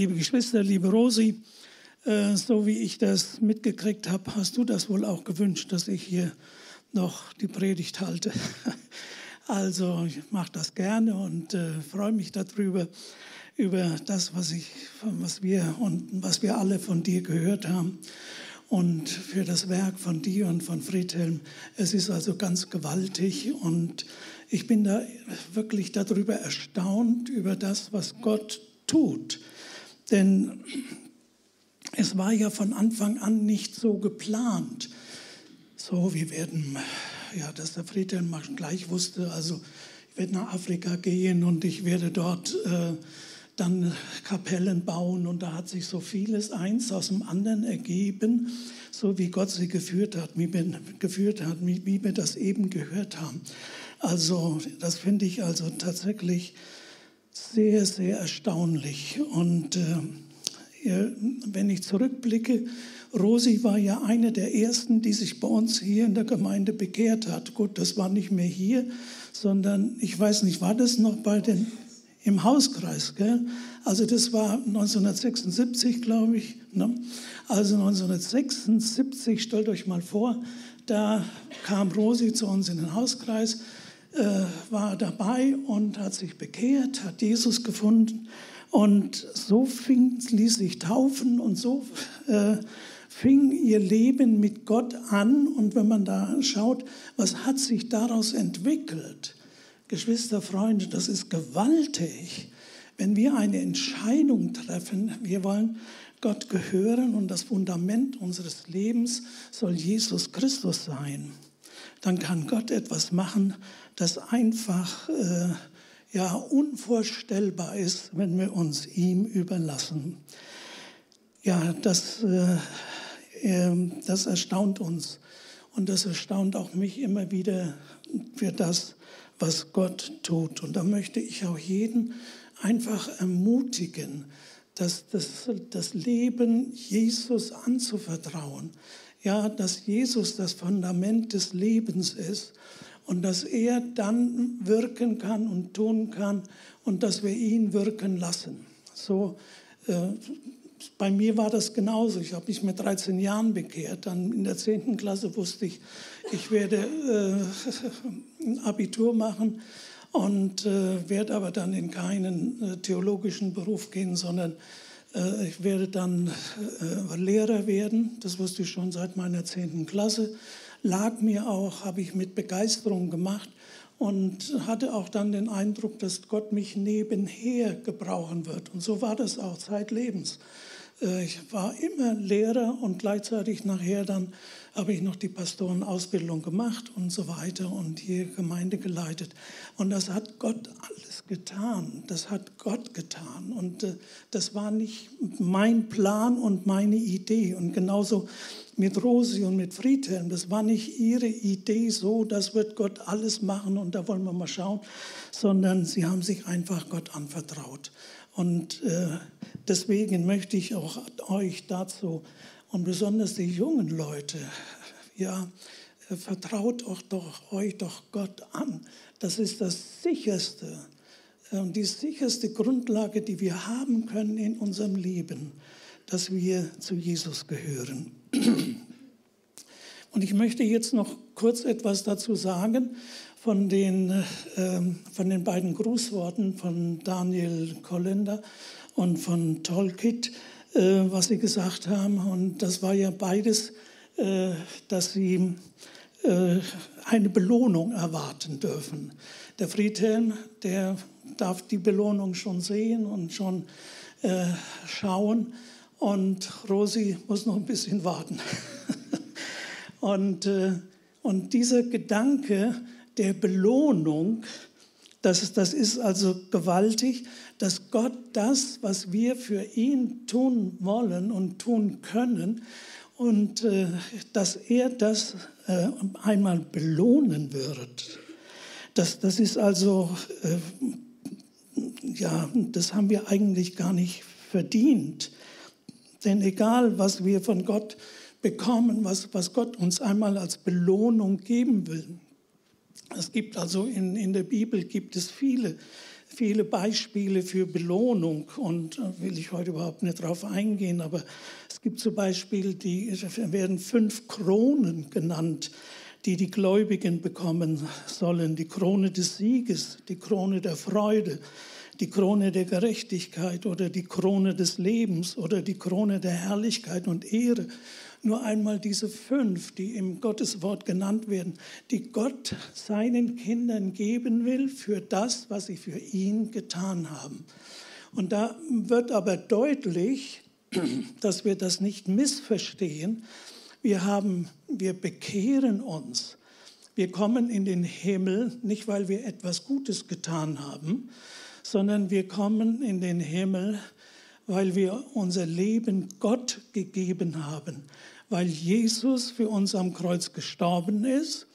Liebe Geschwister, liebe Rosi, äh, so wie ich das mitgekriegt habe, hast du das wohl auch gewünscht, dass ich hier noch die Predigt halte. Also ich mache das gerne und äh, freue mich darüber, über das, was, ich, was, wir und was wir alle von dir gehört haben und für das Werk von dir und von Friedhelm. Es ist also ganz gewaltig und ich bin da wirklich darüber erstaunt, über das, was Gott tut. Denn es war ja von Anfang an nicht so geplant. So, wir werden, ja, dass der Friedhelm gleich wusste, also ich werde nach Afrika gehen und ich werde dort äh, dann Kapellen bauen und da hat sich so vieles eins aus dem anderen ergeben, so wie Gott sie geführt hat, wie wir, geführt hat, wie, wie wir das eben gehört haben. Also das finde ich also tatsächlich sehr, sehr erstaunlich. Und äh, wenn ich zurückblicke, Rosi war ja eine der ersten, die sich bei uns hier in der Gemeinde bekehrt hat. Gut, das war nicht mehr hier, sondern ich weiß nicht, war das noch bei den im Hauskreis. Gell? Also das war 1976, glaube ich. Ne? Also 1976, stellt euch mal vor, da kam Rosi zu uns in den Hauskreis, war dabei und hat sich bekehrt, hat Jesus gefunden. Und so fing, ließ sich taufen und so äh, fing ihr Leben mit Gott an. Und wenn man da schaut, was hat sich daraus entwickelt? Geschwister, Freunde, das ist gewaltig, wenn wir eine Entscheidung treffen, wir wollen Gott gehören und das Fundament unseres Lebens soll Jesus Christus sein. Dann kann Gott etwas machen, das einfach äh, ja unvorstellbar ist, wenn wir uns ihm überlassen. Ja, das, äh, äh, das erstaunt uns und das erstaunt auch mich immer wieder für das, was Gott tut. Und da möchte ich auch jeden einfach ermutigen, dass das, das Leben Jesus anzuvertrauen. Ja, dass Jesus das Fundament des Lebens ist und dass er dann wirken kann und tun kann und dass wir ihn wirken lassen. So äh, bei mir war das genauso. Ich habe mich mit 13 Jahren bekehrt. Dann in der 10. Klasse wusste ich, ich werde äh, ein Abitur machen und äh, werde aber dann in keinen äh, theologischen Beruf gehen, sondern ich werde dann äh, Lehrer werden. Das wusste ich schon seit meiner 10. Klasse. Lag mir auch, habe ich mit Begeisterung gemacht und hatte auch dann den Eindruck, dass Gott mich nebenher gebrauchen wird. Und so war das auch zeitlebens. Äh, ich war immer Lehrer und gleichzeitig nachher dann habe ich noch die Pastorenausbildung gemacht und so weiter und hier Gemeinde geleitet. Und das hat Gott alles getan. Das hat Gott getan. Und äh, das war nicht mein Plan und meine Idee. Und genauso mit Rosi und mit Friedhelm, das war nicht ihre Idee so, das wird Gott alles machen und da wollen wir mal schauen, sondern sie haben sich einfach Gott anvertraut. Und äh, deswegen möchte ich auch euch dazu und besonders die jungen Leute, ja, vertraut auch doch, euch doch Gott an. Das ist das sicherste und die sicherste Grundlage, die wir haben können in unserem Leben, dass wir zu Jesus gehören. Und ich möchte jetzt noch kurz etwas dazu sagen von den, äh, von den beiden Grußworten von Daniel Kollender und von Tolkit, was sie gesagt haben. Und das war ja beides, äh, dass sie äh, eine Belohnung erwarten dürfen. Der Friedhelm, der darf die Belohnung schon sehen und schon äh, schauen. Und Rosi muss noch ein bisschen warten. und, äh, und dieser Gedanke der Belohnung, das, das ist also gewaltig, dass Gott das, was wir für ihn tun wollen und tun können, und äh, dass er das äh, einmal belohnen wird. Das, das ist also, äh, ja, das haben wir eigentlich gar nicht verdient. Denn egal, was wir von Gott bekommen, was, was Gott uns einmal als Belohnung geben will, es gibt also in, in der Bibel gibt es viele viele Beispiele für Belohnung und äh, will ich heute überhaupt nicht darauf eingehen, aber es gibt zum Beispiel, die werden fünf Kronen genannt, die die Gläubigen bekommen sollen. Die Krone des Sieges, die Krone der Freude, die Krone der Gerechtigkeit oder die Krone des Lebens oder die Krone der Herrlichkeit und Ehre. Nur einmal diese fünf, die im Gotteswort genannt werden, die Gott seinen Kindern geben will für das, was sie für ihn getan haben. Und da wird aber deutlich, dass wir das nicht missverstehen, wir, haben, wir bekehren uns. Wir kommen in den Himmel nicht, weil wir etwas Gutes getan haben, sondern wir kommen in den Himmel, weil wir unser Leben Gott gegeben haben, weil Jesus für uns am Kreuz gestorben ist.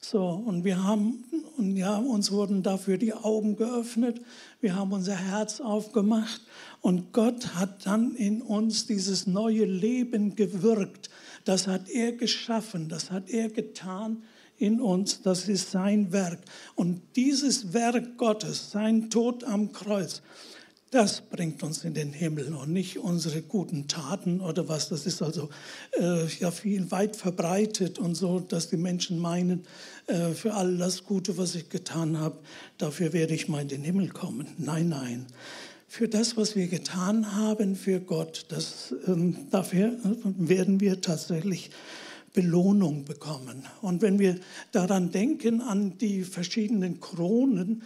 So, und wir haben, und ja, uns wurden dafür die Augen geöffnet, wir haben unser Herz aufgemacht und Gott hat dann in uns dieses neue Leben gewirkt. Das hat er geschaffen, das hat er getan in uns, das ist sein Werk. Und dieses Werk Gottes, sein Tod am Kreuz, das bringt uns in den Himmel und nicht unsere guten Taten oder was. Das ist also äh, ja viel weit verbreitet und so, dass die Menschen meinen, äh, für all das Gute, was ich getan habe, dafür werde ich mal in den Himmel kommen. Nein, nein für das, was wir getan haben für Gott, das, ähm, dafür werden wir tatsächlich Belohnung bekommen. Und wenn wir daran denken, an die verschiedenen Kronen,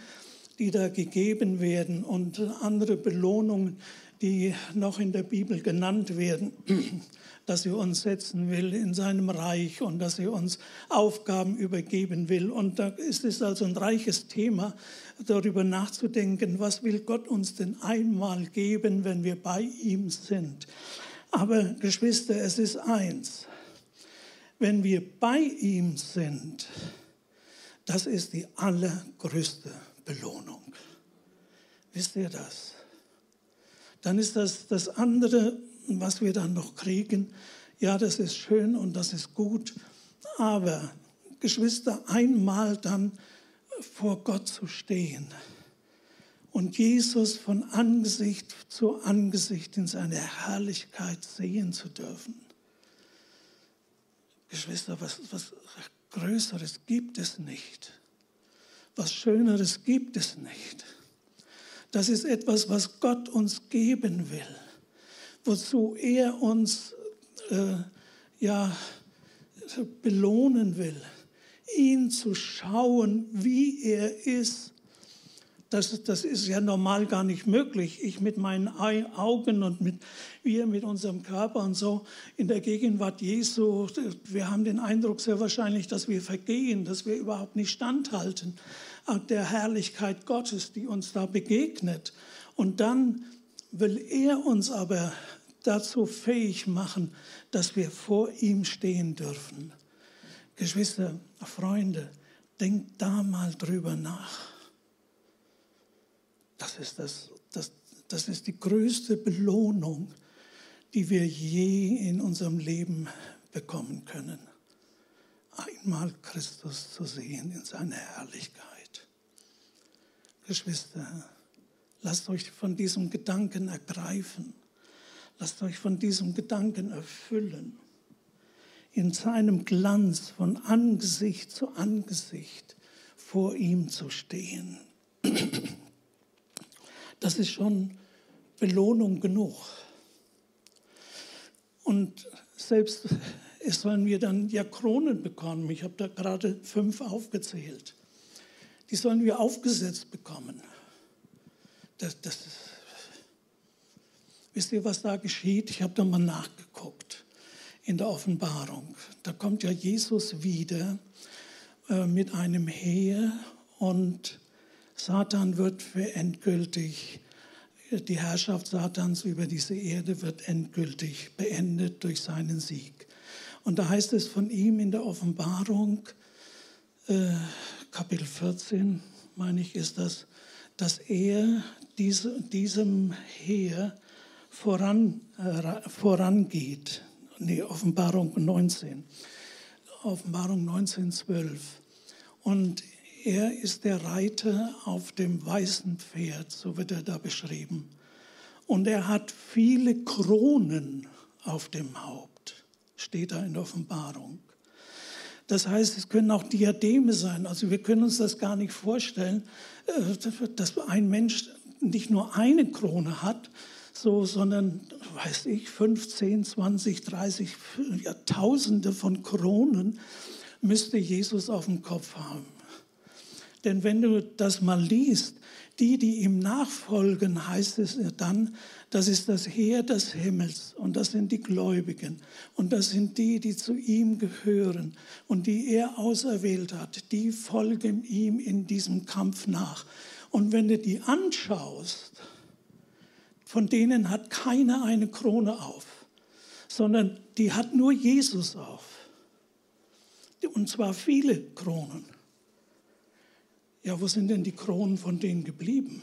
die da gegeben werden und andere Belohnungen, die noch in der Bibel genannt werden, dass er uns setzen will in seinem Reich und dass er uns Aufgaben übergeben will. Und da ist es also ein reiches Thema, darüber nachzudenken, was will Gott uns denn einmal geben, wenn wir bei ihm sind. Aber Geschwister, es ist eins, wenn wir bei ihm sind, das ist die allergrößte Belohnung. Wisst ihr das? Dann ist das das andere was wir dann noch kriegen, ja, das ist schön und das ist gut, aber Geschwister, einmal dann vor Gott zu stehen und Jesus von Angesicht zu Angesicht in seiner Herrlichkeit sehen zu dürfen. Geschwister, was, was Größeres gibt es nicht. Was Schöneres gibt es nicht. Das ist etwas, was Gott uns geben will wozu er uns äh, ja, belohnen will, ihn zu schauen, wie er ist. Das, das ist ja normal gar nicht möglich. Ich mit meinen Augen und mit, wir mit unserem Körper und so in der Gegenwart Jesu, wir haben den Eindruck sehr wahrscheinlich, dass wir vergehen, dass wir überhaupt nicht standhalten der Herrlichkeit Gottes, die uns da begegnet. Und dann will er uns aber dazu fähig machen, dass wir vor ihm stehen dürfen. Geschwister, Freunde, denkt da mal drüber nach. Das ist, das, das, das ist die größte Belohnung, die wir je in unserem Leben bekommen können. Einmal Christus zu sehen in seiner Herrlichkeit. Geschwister, lasst euch von diesem Gedanken ergreifen. Lasst euch von diesem Gedanken erfüllen, in seinem Glanz von Angesicht zu Angesicht vor ihm zu stehen. Das ist schon Belohnung genug. Und selbst es sollen wir dann ja Kronen bekommen. Ich habe da gerade fünf aufgezählt. Die sollen wir aufgesetzt bekommen. Das, das, Wisst ihr, was da geschieht? Ich habe da mal nachgeguckt in der Offenbarung. Da kommt ja Jesus wieder äh, mit einem Heer und Satan wird für endgültig, die Herrschaft Satans über diese Erde wird endgültig beendet durch seinen Sieg. Und da heißt es von ihm in der Offenbarung, äh, Kapitel 14, meine ich, ist das, dass er diese, diesem Heer voran, äh, vorangeht. Nee, Offenbarung 19. Offenbarung 19, 12. Und Er ist der Reiter auf dem weißen Pferd, so wird er da beschrieben. Und er hat viele Kronen auf dem Haupt, steht da in der Offenbarung. Das heißt, es können auch Diademe sein. Also wir können uns das gar nicht vorstellen, äh, dass ein Mensch nicht nur eine Krone hat, so, sondern, weiß ich, 15, 20, 30, ja, Tausende von Kronen müsste Jesus auf dem Kopf haben. Denn wenn du das mal liest, die, die ihm nachfolgen, heißt es dann, das ist das Heer des Himmels und das sind die Gläubigen und das sind die, die zu ihm gehören und die er auserwählt hat, die folgen ihm in diesem Kampf nach. Und wenn du die anschaust, von denen hat keiner eine Krone auf, sondern die hat nur Jesus auf. Und zwar viele Kronen. Ja, wo sind denn die Kronen von denen geblieben?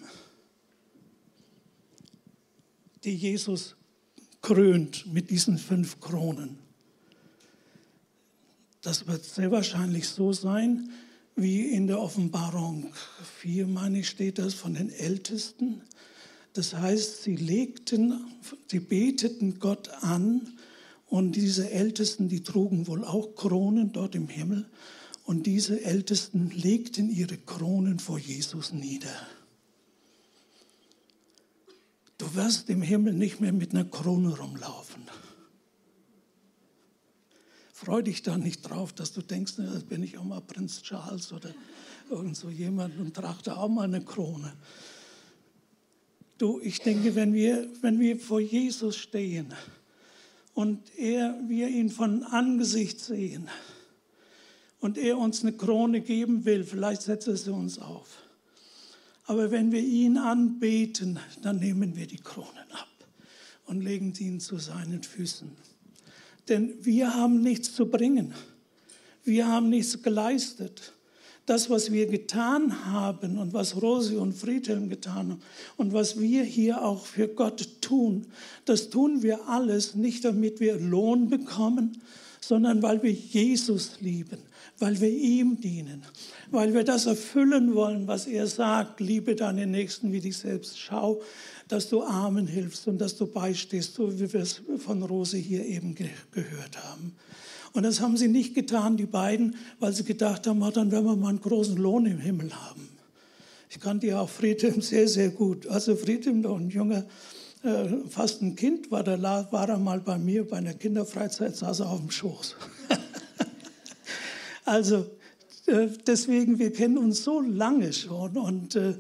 Die Jesus krönt mit diesen fünf Kronen. Das wird sehr wahrscheinlich so sein, wie in der Offenbarung 4, meine ich, steht das, von den Ältesten. Das heißt, sie legten, sie beteten Gott an und diese Ältesten, die trugen wohl auch Kronen dort im Himmel und diese Ältesten legten ihre Kronen vor Jesus nieder. Du wirst im Himmel nicht mehr mit einer Krone rumlaufen. Freu dich da nicht drauf, dass du denkst, na, bin ich auch mal Prinz Charles oder irgend so jemand und trachte auch mal eine Krone. Du, ich denke, wenn wir, wenn wir vor Jesus stehen und er, wir ihn von Angesicht sehen, und er uns eine Krone geben will, vielleicht setzt er sie uns auf. Aber wenn wir ihn anbeten, dann nehmen wir die Kronen ab und legen sie ihn zu seinen Füßen. Denn wir haben nichts zu bringen. Wir haben nichts geleistet. Das, was wir getan haben und was Rosi und Friedhelm getan haben und was wir hier auch für Gott tun, das tun wir alles nicht, damit wir Lohn bekommen, sondern weil wir Jesus lieben, weil wir ihm dienen, weil wir das erfüllen wollen, was er sagt, liebe deinen Nächsten wie dich selbst. Schau, dass du Armen hilfst und dass du beistehst, so wie wir es von Rose hier eben ge gehört haben. Und das haben sie nicht getan, die beiden, weil sie gedacht haben, oh, dann werden wir mal einen großen Lohn im Himmel haben. Ich kannte ja auch Friedhelm sehr, sehr gut. Also Friedhelm, noch ein junger, äh, fast ein Kind, war, der, war er mal bei mir bei einer Kinderfreizeit, saß er auf dem Schoß. Also äh, deswegen, wir kennen uns so lange schon und äh,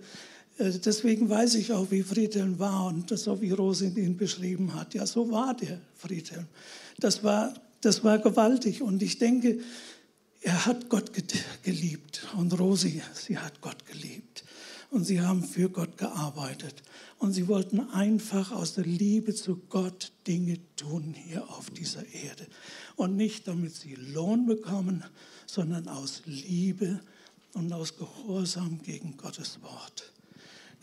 äh, deswegen weiß ich auch, wie Friedhelm war und so wie Rosin ihn beschrieben hat. Ja, so war der Friedhelm. Das war, das war gewaltig und ich denke, er hat Gott geliebt und Rosi, sie hat Gott geliebt und sie haben für Gott gearbeitet und sie wollten einfach aus der Liebe zu Gott Dinge tun hier auf dieser Erde und nicht damit sie Lohn bekommen, sondern aus Liebe und aus Gehorsam gegen Gottes Wort.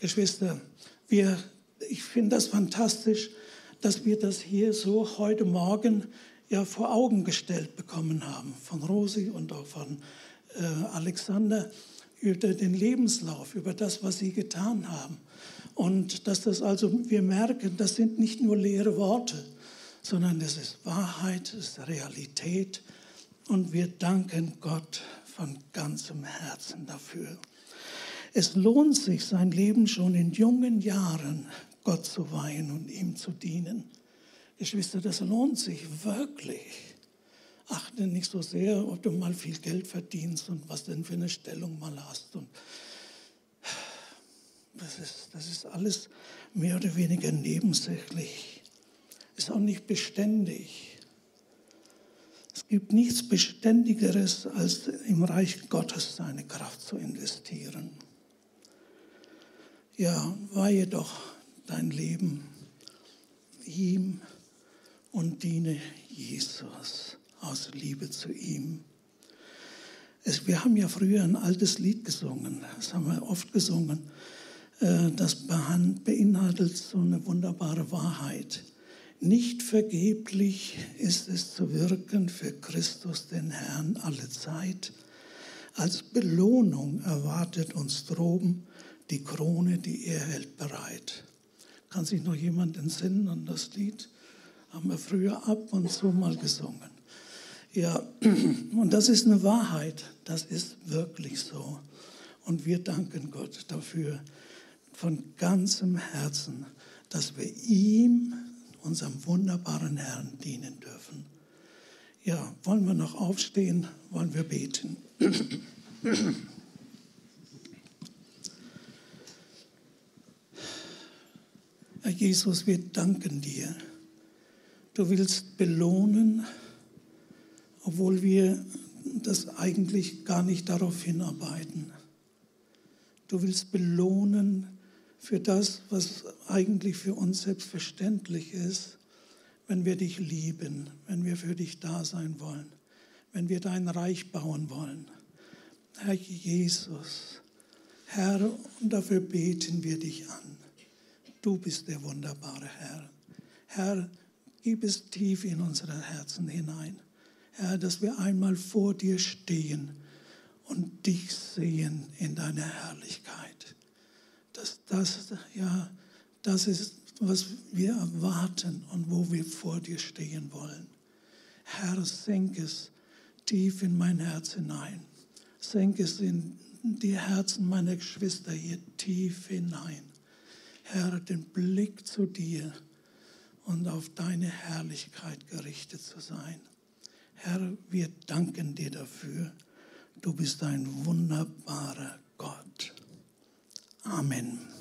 Geschwister, wir, ich finde das fantastisch, dass wir das hier so heute Morgen ja vor Augen gestellt bekommen haben, von Rosi und auch von äh, Alexander, über den Lebenslauf, über das, was sie getan haben. Und dass das also, wir merken, das sind nicht nur leere Worte, sondern es ist Wahrheit, es ist Realität, und wir danken Gott von ganzem Herzen dafür. Es lohnt sich, sein Leben schon in jungen Jahren Gott zu weihen und ihm zu dienen. Geschwister, das lohnt sich wirklich. Achte nicht so sehr, ob du mal viel Geld verdienst und was denn für eine Stellung mal hast. Und das, ist, das ist alles mehr oder weniger nebensächlich. Ist auch nicht beständig. Es gibt nichts Beständigeres, als im Reich Gottes seine Kraft zu investieren. Ja, weihe doch dein Leben ihm und diene Jesus aus Liebe zu ihm. Es, wir haben ja früher ein altes Lied gesungen, das haben wir oft gesungen. Äh, das beinhaltet so eine wunderbare Wahrheit. Nicht vergeblich ist es zu wirken für Christus, den Herrn, alle Zeit. Als Belohnung erwartet uns droben die Krone, die er hält bereit. Kann sich noch jemand entsinnen an das Lied? Haben wir früher ab und zu mal gesungen. Ja, und das ist eine Wahrheit. Das ist wirklich so. Und wir danken Gott dafür von ganzem Herzen, dass wir ihm, unserem wunderbaren Herrn, dienen dürfen. Ja, wollen wir noch aufstehen? Wollen wir beten? Herr Jesus, wir danken dir. Du willst belohnen, obwohl wir das eigentlich gar nicht darauf hinarbeiten. Du willst belohnen für das, was eigentlich für uns selbstverständlich ist, wenn wir dich lieben, wenn wir für dich da sein wollen, wenn wir dein Reich bauen wollen. Herr Jesus, Herr, und dafür beten wir dich an. Du bist der wunderbare Herr. Herr, gib es tief in unsere Herzen hinein. Herr, dass wir einmal vor dir stehen und dich sehen in deiner Herrlichkeit. Dass das, ja, das ist, was wir erwarten und wo wir vor dir stehen wollen. Herr, senk es tief in mein Herz hinein. Senk es in die Herzen meiner Geschwister hier tief hinein. Herr, den Blick zu dir und auf deine Herrlichkeit gerichtet zu sein. Herr, wir danken dir dafür. Du bist ein wunderbarer. Amen.